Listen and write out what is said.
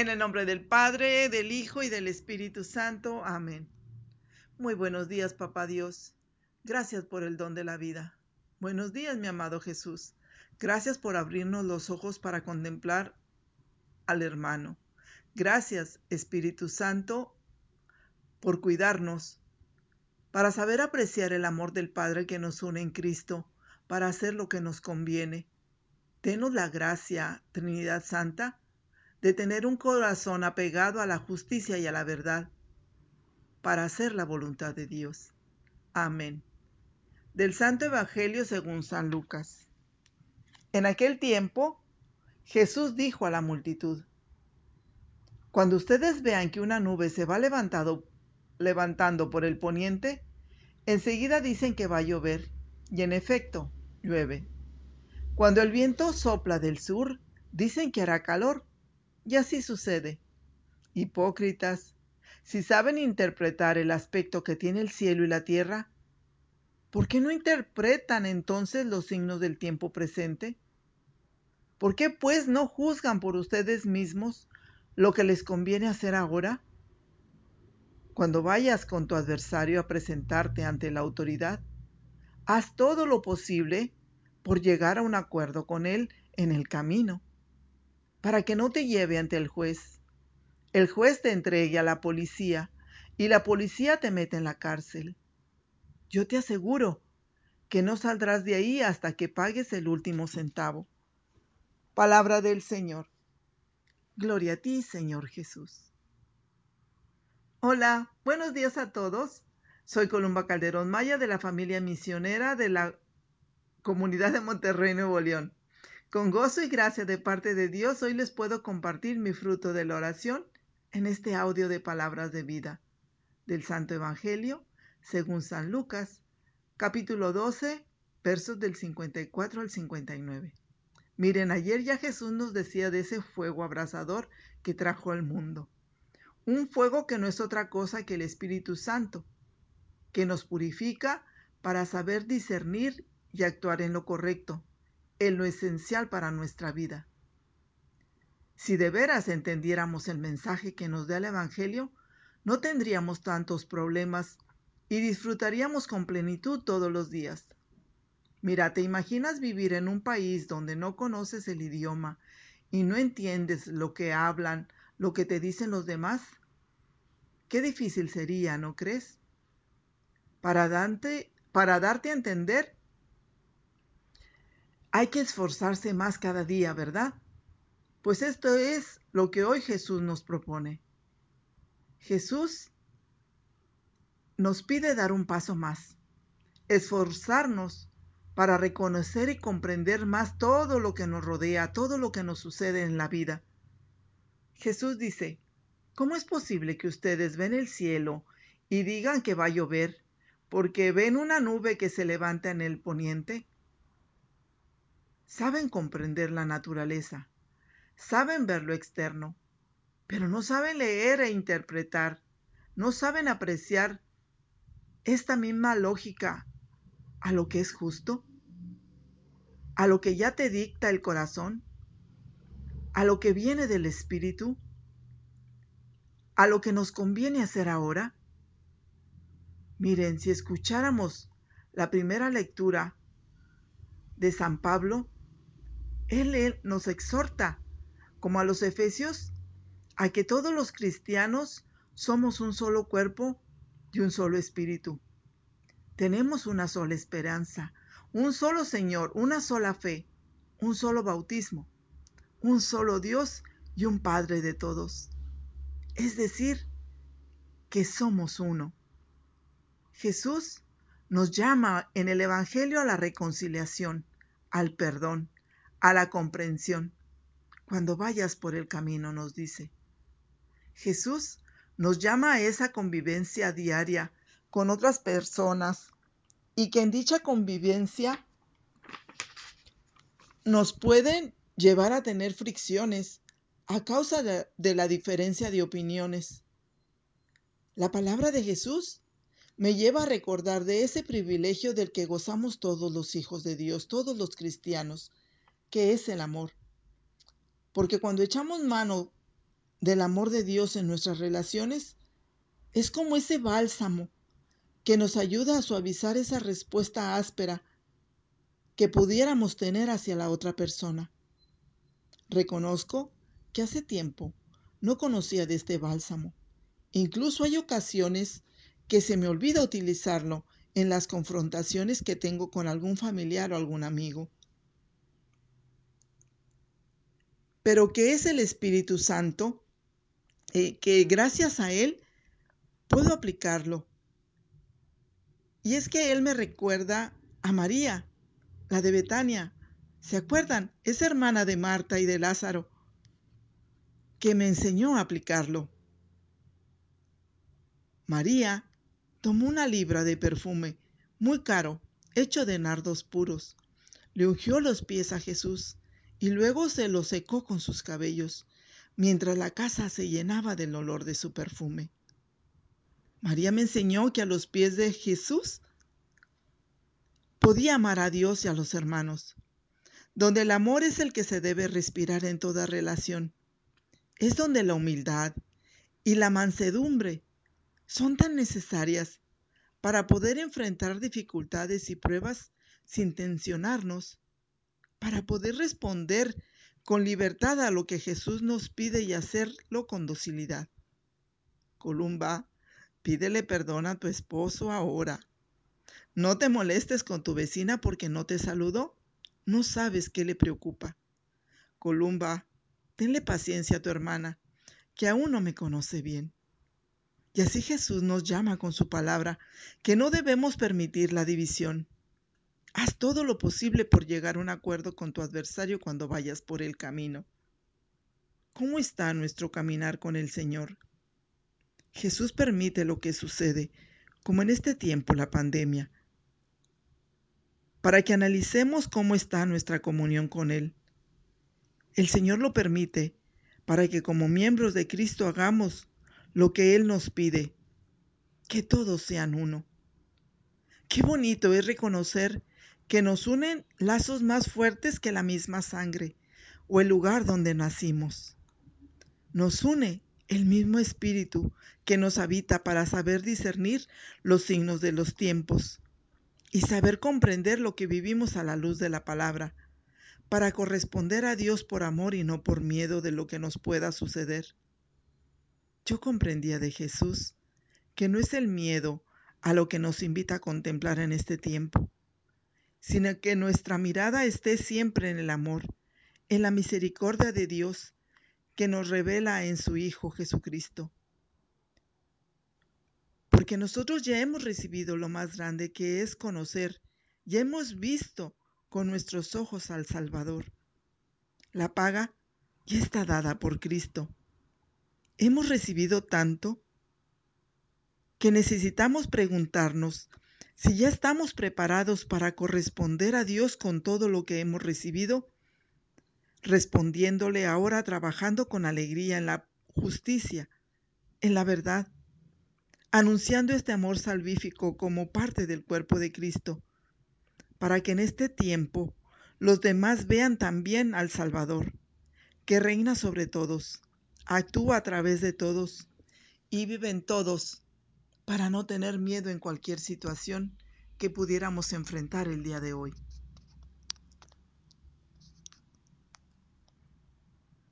En el nombre del Padre, del Hijo y del Espíritu Santo. Amén. Muy buenos días, Papá Dios. Gracias por el don de la vida. Buenos días, mi amado Jesús. Gracias por abrirnos los ojos para contemplar al hermano. Gracias, Espíritu Santo, por cuidarnos, para saber apreciar el amor del Padre que nos une en Cristo, para hacer lo que nos conviene. Denos la gracia, Trinidad Santa, de tener un corazón apegado a la justicia y a la verdad, para hacer la voluntad de Dios. Amén. Del Santo Evangelio según San Lucas. En aquel tiempo, Jesús dijo a la multitud, Cuando ustedes vean que una nube se va levantado, levantando por el poniente, enseguida dicen que va a llover, y en efecto, llueve. Cuando el viento sopla del sur, dicen que hará calor, y así sucede. Hipócritas, si saben interpretar el aspecto que tiene el cielo y la tierra, ¿por qué no interpretan entonces los signos del tiempo presente? ¿Por qué pues no juzgan por ustedes mismos lo que les conviene hacer ahora? Cuando vayas con tu adversario a presentarte ante la autoridad, haz todo lo posible por llegar a un acuerdo con él en el camino, para que no te lleve ante el juez. El juez te entregue a la policía y la policía te mete en la cárcel. Yo te aseguro que no saldrás de ahí hasta que pagues el último centavo. Palabra del Señor. Gloria a ti, Señor Jesús. Hola, buenos días a todos. Soy Columba Calderón Maya de la familia misionera de la comunidad de Monterrey, Nuevo León. Con gozo y gracia de parte de Dios, hoy les puedo compartir mi fruto de la oración en este audio de palabras de vida del Santo Evangelio según San Lucas, capítulo 12, versos del 54 al 59. Miren, ayer ya Jesús nos decía de ese fuego abrasador que trajo al mundo. Un fuego que no es otra cosa que el Espíritu Santo, que nos purifica para saber discernir y actuar en lo correcto, en lo esencial para nuestra vida. Si de veras entendiéramos el mensaje que nos da el Evangelio, no tendríamos tantos problemas y disfrutaríamos con plenitud todos los días. Mira, ¿te imaginas vivir en un país donde no conoces el idioma y no entiendes lo que hablan, lo que te dicen los demás? Qué difícil sería, ¿no crees? Para, para darte a entender hay que esforzarse más cada día, ¿verdad? Pues esto es lo que hoy Jesús nos propone. Jesús nos pide dar un paso más, esforzarnos para reconocer y comprender más todo lo que nos rodea, todo lo que nos sucede en la vida. Jesús dice, ¿cómo es posible que ustedes ven el cielo y digan que va a llover porque ven una nube que se levanta en el poniente? Saben comprender la naturaleza, saben ver lo externo, pero no saben leer e interpretar, no saben apreciar esta misma lógica a lo que es justo, a lo que ya te dicta el corazón, a lo que viene del espíritu, a lo que nos conviene hacer ahora. Miren, si escucháramos la primera lectura de San Pablo, él, nos exhorta, como a los efesios, a que todos los cristianos somos un solo cuerpo y un solo espíritu. Tenemos una sola esperanza, un solo Señor, una sola fe, un solo bautismo, un solo Dios y un Padre de todos. Es decir, que somos uno. Jesús nos llama en el Evangelio a la reconciliación, al perdón, a la comprensión. Cuando vayas por el camino, nos dice. Jesús nos llama a esa convivencia diaria con otras personas y que en dicha convivencia nos pueden llevar a tener fricciones a causa de, de, la diferencia de opiniones. La palabra de Jesús me lleva a recordar de ese privilegio del que gozamos todos los hijos de Dios, todos los cristianos, que es el amor. Porque cuando echamos mano del amor de Dios en nuestras relaciones es como ese bálsamo que nos ayuda a suavizar esa respuesta áspera que pudiéramos tener hacia la otra persona. Reconozco que hace tiempo no conocía de este bálsamo. Incluso hay ocasiones que se me olvida utilizarlo en las confrontaciones que tengo con algún familiar o algún amigo. Pero que es el Espíritu Santo, eh, que gracias a Él puedo aplicarlo. Y es que Él me recuerda a María, la de Betania. ¿Se acuerdan? Es hermana de Marta y de Lázaro, que me enseñó a aplicarlo. María tomó una libra de perfume muy caro, hecho de nardos puros. Le ungió los pies a Jesús y luego se los secó con sus cabellos, mientras la casa se llenaba del olor de su perfume. María me enseñó que a los pies de Jesús podía amar a Dios y a los hermanos, donde el amor es el que se debe respirar en toda relación. Es donde la humildad y la mansedumbre son tan necesarias para poder enfrentar dificultades y pruebas sin tensionarnos, para poder responder con libertad a lo que Jesús nos pide y hacerlo con docilidad. Columba, pídele perdón a tu esposo ahora. No te molestes con tu vecina porque no te saludó. No sabes qué le preocupa. Columba, tenle paciencia a tu hermana, que aún no me conoce bien. Y así Jesús nos llama con su palabra, que no debemos permitir la división. Haz todo lo posible por llegar a un acuerdo con tu adversario cuando vayas por el camino. ¿Cómo está nuestro caminar con el Señor? Jesús permite lo que sucede, como en este tiempo la pandemia, para que analicemos cómo está nuestra comunión con Él. El Señor lo permite para que como miembros de Cristo hagamos lo que Él nos pide, que todos sean uno. Qué bonito es reconocer que nos unen lazos más fuertes que la misma sangre o el lugar donde nacimos. Nos une el mismo espíritu que nos habita para saber discernir los signos de los tiempos y saber comprender lo que vivimos a la luz de la palabra, para corresponder a Dios por amor y no por miedo de lo que nos pueda suceder. Yo comprendía de Jesús que no es el miedo a lo que nos invita a contemplar en este tiempo, sino que nuestra mirada esté siempre en el amor, en la misericordia de Dios que nos revela en su Hijo Jesucristo porque nosotros ya hemos recibido lo más grande que es conocer, ya hemos visto con nuestros ojos al Salvador. La paga ya está dada por Cristo. Hemos recibido tanto que necesitamos preguntarnos si ya estamos preparados para corresponder a Dios con todo lo que hemos recibido, respondiéndole ahora trabajando con alegría en la justicia, en la verdad, anunciando este amor salvífico como parte del cuerpo de Cristo, para que en este tiempo los demás vean también al Salvador, que reina sobre todos, actúa a través de todos y vive en todos, para no tener miedo en cualquier situación que pudiéramos enfrentar el día de hoy.